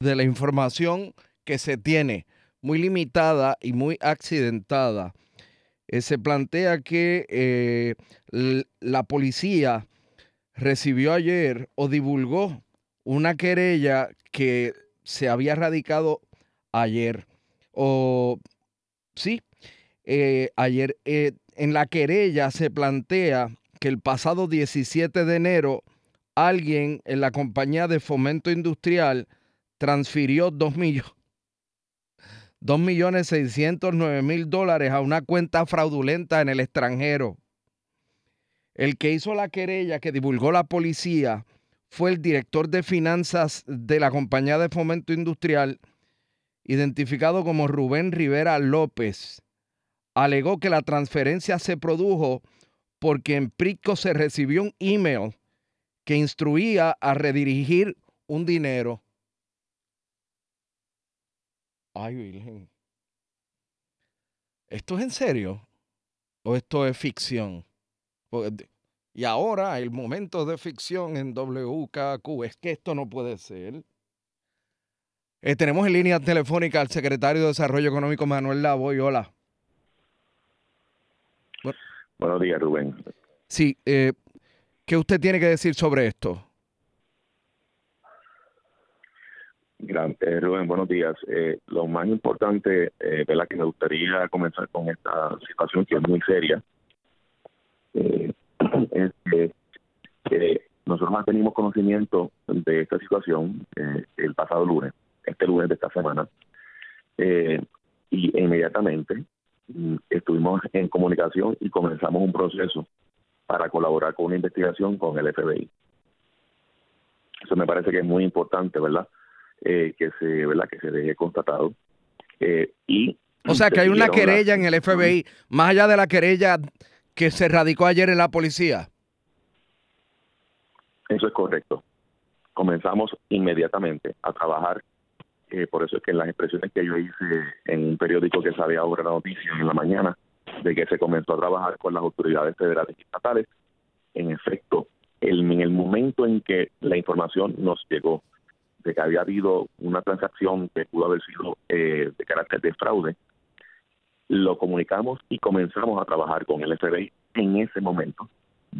de la información que se tiene, muy limitada y muy accidentada, eh, se plantea que eh, la policía recibió ayer o divulgó una querella que se había radicado ayer. O sí, eh, ayer en la querella se plantea que el pasado 17 de enero alguien en la compañía de fomento industrial transfirió 2 millones. 2 millones 609 mil dólares a una cuenta fraudulenta en el extranjero. El que hizo la querella que divulgó la policía fue el director de finanzas de la compañía de fomento industrial, identificado como Rubén Rivera López. Alegó que la transferencia se produjo porque en Prico se recibió un email que instruía a redirigir un dinero. Ay, Virgen. ¿Esto es en serio? ¿O esto es ficción? Y ahora el momento de ficción en WKQ. Es que esto no puede ser. Eh, tenemos en línea telefónica al secretario de Desarrollo Económico Manuel Lavoy. Hola. Buenos días, Rubén. Sí, eh, ¿qué usted tiene que decir sobre esto? Eh, Rubén, buenos días. Eh, lo más importante, eh, ¿verdad? que me gustaría comenzar con esta situación que es muy seria, eh, es que, nosotros tenemos conocimiento de esta situación el pasado lunes, este lunes de esta semana, y inmediatamente mm, estuvimos en comunicación y comenzamos un proceso para colaborar con una investigación con el FBI. Eso me parece que es muy importante, ¿verdad? Eh, que se, ¿verdad? Que se deje constatado. Eh, y O sea, que hay una querella en el FBI, más allá de la querella que se radicó ayer en la policía. Eso es correcto. Comenzamos inmediatamente a trabajar. eh, por eso es que en las expresiones que yo hice en un periódico que sabía ahora la noticia en la mañana, de que se comenzó a trabajar con las autoridades federales y estatales, en efecto, el- en el momento en que la información nos llegó de que había habido una transacción que pudo haber sido eh, de carácter de fraude, lo comunicamos y comenzamos a trabajar con el FBI en ese momento.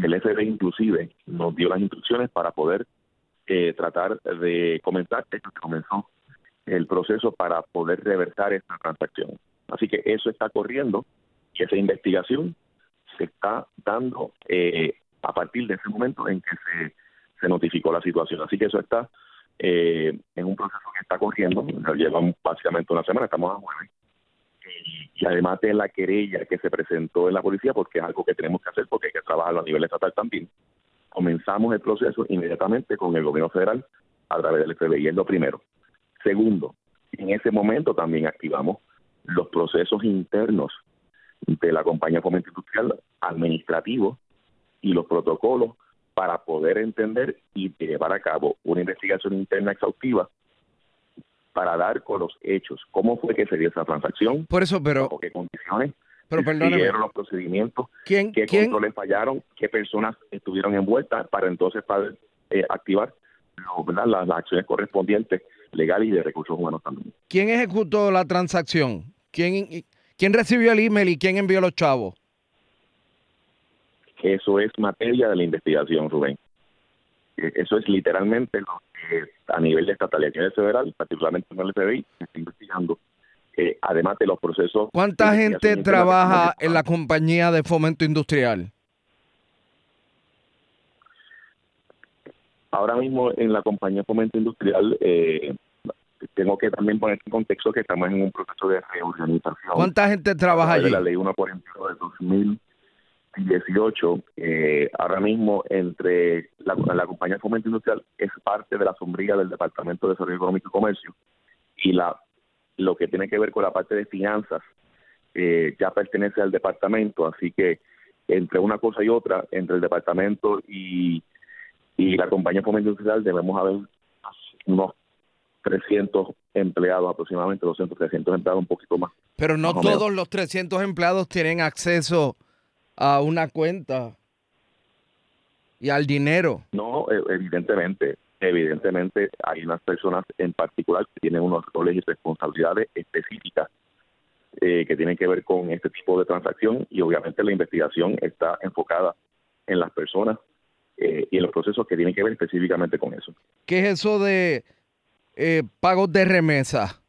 El FBI inclusive nos dio las instrucciones para poder eh, tratar de comenzar, esto comenzó el proceso para poder reversar esta transacción. Así que eso está corriendo y esa investigación se está dando eh, a partir de ese momento en que se, se notificó la situación. Así que eso está eh, en un proceso que está corriendo, lleva básicamente una semana, estamos a jueves. Y, y además de la querella que se presentó en la policía, porque es algo que tenemos que hacer porque hay que trabajarlo a nivel estatal también, comenzamos el proceso inmediatamente con el gobierno federal a través del FBI, es lo primero. Segundo, en ese momento también activamos los procesos internos de la compañía fomento industrial administrativo y los protocolos para poder entender y llevar a cabo una investigación interna exhaustiva para dar con los hechos. Cómo fue que se dio esa transacción, por eso, pero qué condiciones, pero siguieron los procedimientos, ¿Quién, qué quién, controles fallaron, qué personas estuvieron envueltas para entonces poder eh, activar las acciones correspondientes legales y de recursos humanos también. quién ejecutó la transacción? ¿Quién, ¿Quién recibió el email y quién envió los chavos? Eso es materia de la investigación, Rubén. Eh, Eso es literalmente lo que a nivel de estatal y a nivel federal, particularmente en el FBI, se está investigando. Eh, además de los procesos. ¿Cuánta gente trabaja en la compañía de fomento industrial? Ahora mismo en la compañía de fomento industrial, eh, tengo que también poner en contexto que estamos en un proceso de reorganización. ¿Cuánta gente trabaja allí? la ley 141 de 2018, eh, ahora mismo entre la, la compañía de fomento industrial es parte de la sombría del Departamento de Desarrollo Económico y Comercio y la lo que tiene que ver con la parte de finanzas eh, ya pertenece al departamento, así que entre una cosa y otra, entre el departamento y, y la compañía de fomento industrial debemos haber unos 300 empleados aproximadamente, 200, 300 empleados, un poquito más. Pero no Más todos los 300 empleados tienen acceso a una cuenta y al dinero. No, eh, evidentemente, evidentemente hay unas personas en particular que tienen unos roles y responsabilidades específicas eh, que tienen que ver con este tipo de transacción y obviamente la investigación está enfocada en las personas eh, y en los procesos que tienen que ver específicamente con eso. ¿Qué es eso de eh, pagos de remesa?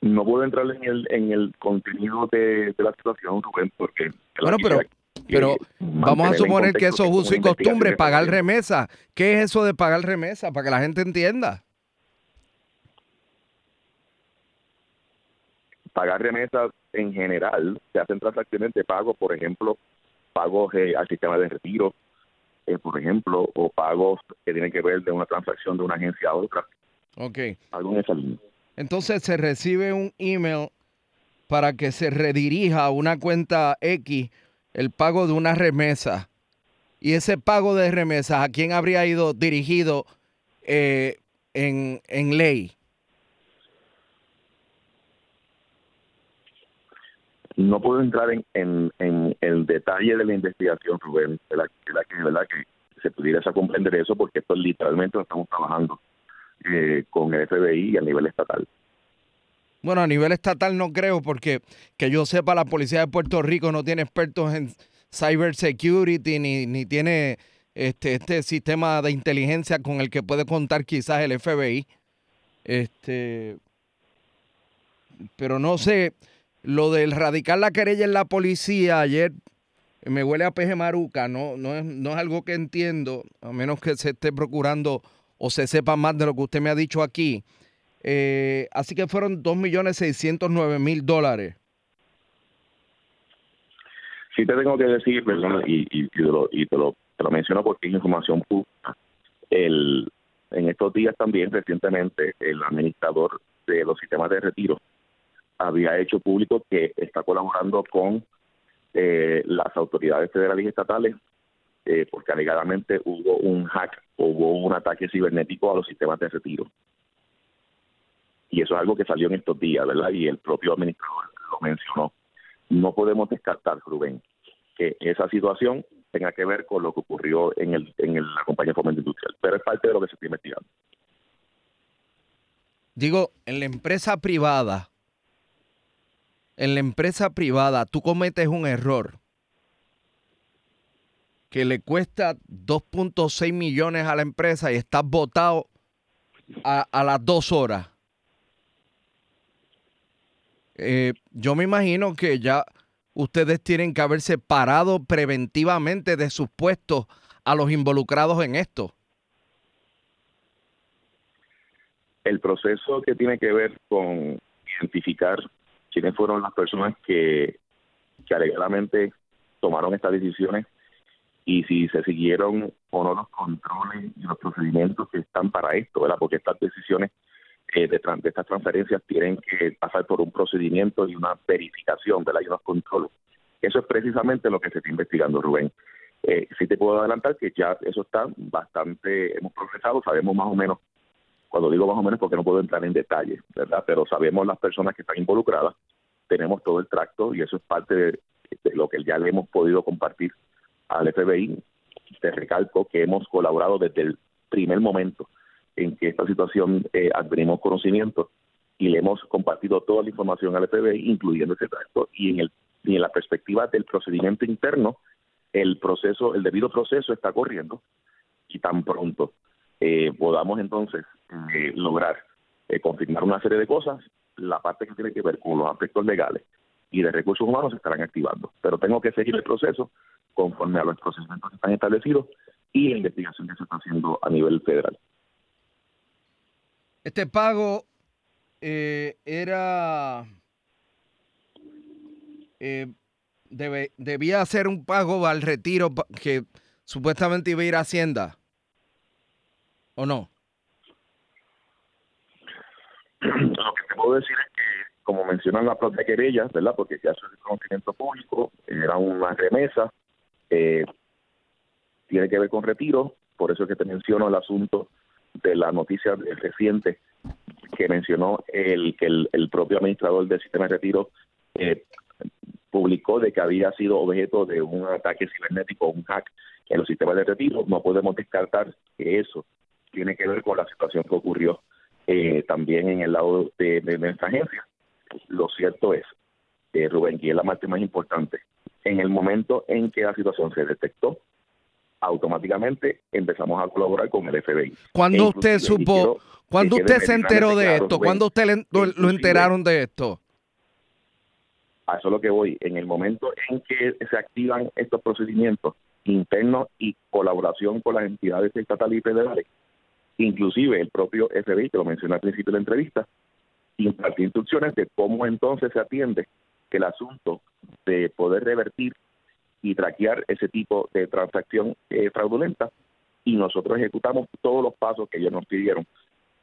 No puedo entrar en el, en el contenido de, de la situación, Rubén, porque... Bueno, pero, pero vamos a suponer que eso es uso y costumbre, pagar remesa. ¿Qué es eso de pagar remesa? Para que la gente entienda. pagar remesas en general, se hacen transacciones de pago, por ejemplo, pagos eh, al sistema de retiro, eh, por ejemplo, o pagos que tienen que ver de una transacción de una agencia a otra, Ok. algo en esa línea. Entonces se recibe un email para que se redirija a una cuenta X el pago de una remesa. Y ese pago de remesas, ¿a quién habría ido dirigido eh, en, en ley? No puedo entrar en, en, en el detalle de la investigación, Rubén, de la, de que, ¿verdad? que se pudiera comprender eso, porque esto literalmente lo estamos trabajando eh, con el FBI a nivel estatal. Bueno, a nivel estatal no creo, porque que yo sepa, la policía de Puerto Rico no tiene expertos en cybersecurity ni, ni tiene este, este sistema de inteligencia con el que puede contar quizás el FBI. Este, pero no sé, lo del radicar la querella en la policía ayer me huele a peje maruca, no, no, es, no es algo que entiendo, a menos que se esté procurando o se sepa más de lo que usted me ha dicho aquí. Eh, así que fueron 2.609.000 dólares. Sí te tengo que decir, perdón, y, y, te, lo, y te, lo, te lo menciono porque es información pública. El, en estos días también, recientemente, el administrador de los sistemas de retiro había hecho público que está colaborando con eh, las autoridades federales y estatales eh, porque alegadamente hubo un hack, hubo un ataque cibernético a los sistemas de retiro. Y eso es algo que salió en estos días, ¿verdad? Y el propio administrador lo mencionó. No podemos descartar, Rubén, que esa situación tenga que ver con lo que ocurrió en, el, en la compañía fomento industrial, pero es parte de lo que se está investigando. Digo, en la empresa privada, en la empresa privada, tú cometes un error que le cuesta 2.6 millones a la empresa y estás votado a, las dos horas. Eh, yo me imagino que ya ustedes tienen que haber separado preventivamente de sus puestos a los involucrados en esto. El proceso que tiene que ver con identificar quiénes fueron las personas que, que alegadamente tomaron estas decisiones y si se siguieron o no los controles y los procedimientos que están para esto, ¿verdad? Porque estas decisiones eh, de, de, estas transferencias tienen que pasar por un procedimiento y una verificación, ¿verdad? Y unos controles. Eso es precisamente lo que se está investigando, Rubén. Eh, sí te puedo adelantar que ya eso está bastante, hemos progresado, sabemos más o menos, cuando digo más o menos porque no puedo entrar en detalle, ¿verdad? Pero sabemos las personas que están involucradas, tenemos todo el tracto y eso es parte de lo que ya le hemos podido compartir al FBI. Te recalco que hemos colaborado desde el primer momento en que esta situación eh, adquirimos conocimiento y le hemos compartido toda la información al FBI, incluyendo ese tracto, y en, el, y en la perspectiva del procedimiento interno, el proceso, el debido proceso está corriendo y tan pronto eh, podamos entonces eh, lograr eh, confirmar una serie de cosas, la parte que tiene que ver con los aspectos legales y de recursos humanos se estarán activando. Pero tengo que seguir el proceso conforme a los procedimientos que están establecidos y la investigación que se está haciendo a nivel federal. Este pago eh, era... Eh, debe, debía hacer un pago al retiro que supuestamente iba a ir a Hacienda. ¿O no? Lo que te puedo decir es que, como mencionan la propia querella, ¿verdad? Porque ya es un conocimiento público, era una remesa eh, tiene que ver con retiro, por eso es que te menciono el asunto de la noticia reciente que mencionó el que el, propio administrador del sistema de retiro eh, publicó de que había sido objeto de un ataque cibernético, un hack en los sistemas de retiro. No podemos descartar que eso tiene que ver con la situación que ocurrió eh, también en el lado de, nuestra agencia. Lo cierto es, eh, Rubén, y es la parte más importante, en el momento en que la situación se detectó, automáticamente empezamos a colaborar con el FBI. ¿Cuándo e usted supo, cuando usted se enteró de esto? ¿Cuándo usted lo, enteraron de esto? A eso es lo que voy. En el momento en que se activan estos procedimientos internos y colaboración con las entidades estatales y federales, inclusive el propio FBI, que lo mencioné al principio de la entrevista, impartió instrucciones de cómo entonces se atiende el asunto de poder revertir y traquear ese tipo de transacción eh, fraudulenta y nosotros ejecutamos todos los pasos que ellos nos pidieron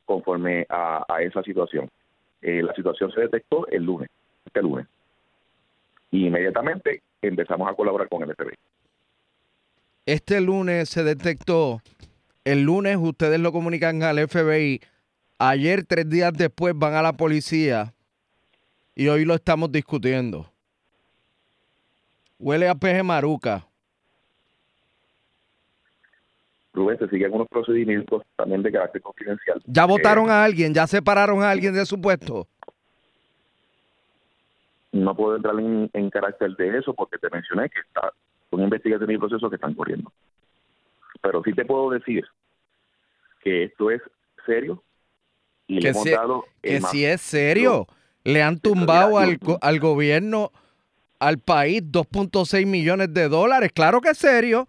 conforme a, esa situación. Eh, la situación se detectó el lunes, este lunes, y inmediatamente empezamos a colaborar con el FBI. Este lunes se detectó, el lunes ustedes lo comunican al FBI, ayer tres días después van a la policía y hoy lo estamos discutiendo. Huele a peje maruca. Rubén, se siguen unos procedimientos también de carácter confidencial. ¿Ya votaron a alguien? ¿Ya separaron a alguien de su puesto? No puedo entrar en, carácter de eso porque te mencioné que está una investigación y procesos que están corriendo. Pero sí te puedo decir que esto es serio y le hemos dado... Que si es serio. Le han tumbado al, al gobierno, al país, 2.6 millones de dólares. Claro que es serio.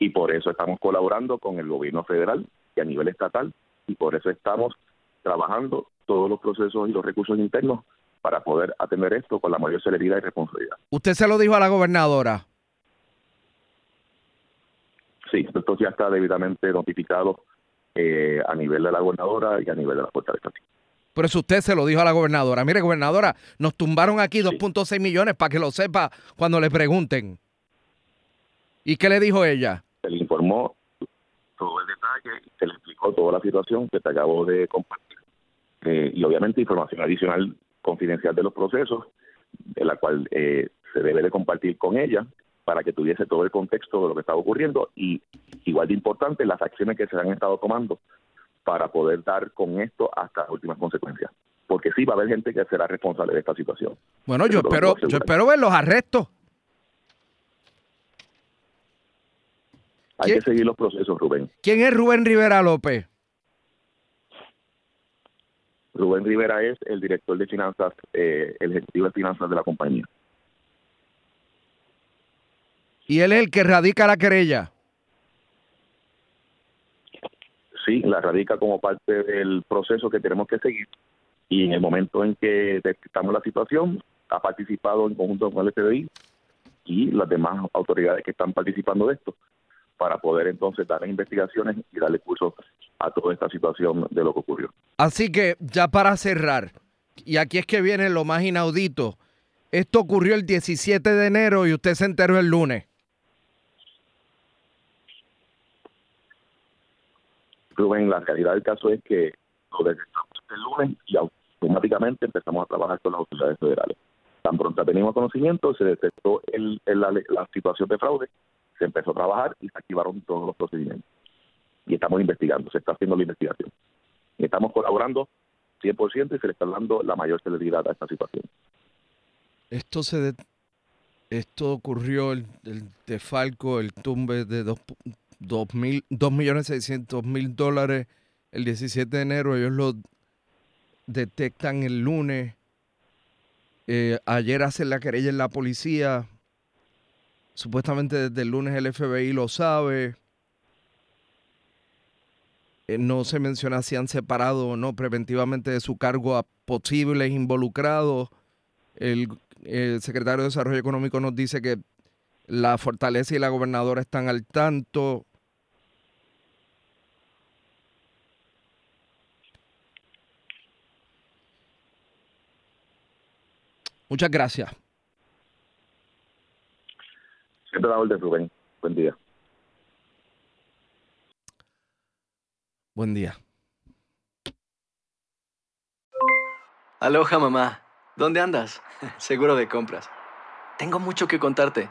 Y por eso estamos colaborando con el gobierno federal y a nivel estatal. Y por eso estamos trabajando todos los procesos y los recursos internos para poder atender esto con la mayor celeridad y responsabilidad. ¿Usted se lo dijo a la gobernadora? Sí, esto ya está debidamente notificado eh, a nivel de la gobernadora y a nivel de la Estatal. Por eso usted se lo dijo a la gobernadora. Mire, gobernadora, nos tumbaron aquí 2.6 millones para que lo sepa cuando le pregunten. ¿Y qué le dijo ella? Se le informó todo el detalle, se le explicó toda la situación que te acabo de compartir. Eh, y obviamente información adicional confidencial de los procesos, de la cual eh, se debe de compartir con ella para que tuviese todo el contexto de lo que estaba ocurriendo y igual de importante las acciones que se han estado tomando para poder dar con esto hasta las últimas consecuencias. Porque sí va a haber gente que será responsable de esta situación. Bueno, yo espero, yo espero ver los arrestos. Hay que seguir los procesos, Rubén. ¿Quién es Rubén Rivera López? Rubén Rivera es el director de finanzas, eh, el ejecutivo de finanzas de la compañía. ¿Y él es el que radica la querella? sí, la radica como parte del proceso que tenemos que seguir y en el momento en que detectamos la situación, ha participado en conjunto con el FBI y las demás autoridades que están participando de esto para poder entonces dar investigaciones y darle curso a toda esta situación de lo que ocurrió. Así que ya para cerrar, y aquí es que viene lo más inaudito, esto ocurrió el 17 de enero y usted se enteró el lunes. Rubén, la realidad del caso es que lo detectamos el lunes y automáticamente empezamos a trabajar con las autoridades federales. Tan pronto teníamos conocimiento, se detectó el, la, la situación de fraude, se empezó a trabajar y se activaron todos los procedimientos. Y estamos investigando, se está haciendo la investigación. Y estamos colaborando 100% y se le está dando la mayor celeridad a esta situación. Esto se de- esto ocurrió el, el defalco, el tumbe de dos, dos mil, dos millones seiscientos mil dólares el 17 de enero. Ellos lo detectan el lunes. Eh, ayer hacen la querella en la policía. Supuestamente desde el lunes el FBI lo sabe. Eh, no se menciona si han separado o no preventivamente de su cargo a posibles involucrados. El, el secretario de Desarrollo Económico nos dice que la Fortaleza y la gobernadora están al tanto. Muchas gracias. Siempre la orden, Rubén. Buen día. Buen día. Aloha mamá, ¿dónde andas? Seguro de compras. Tengo mucho que contarte.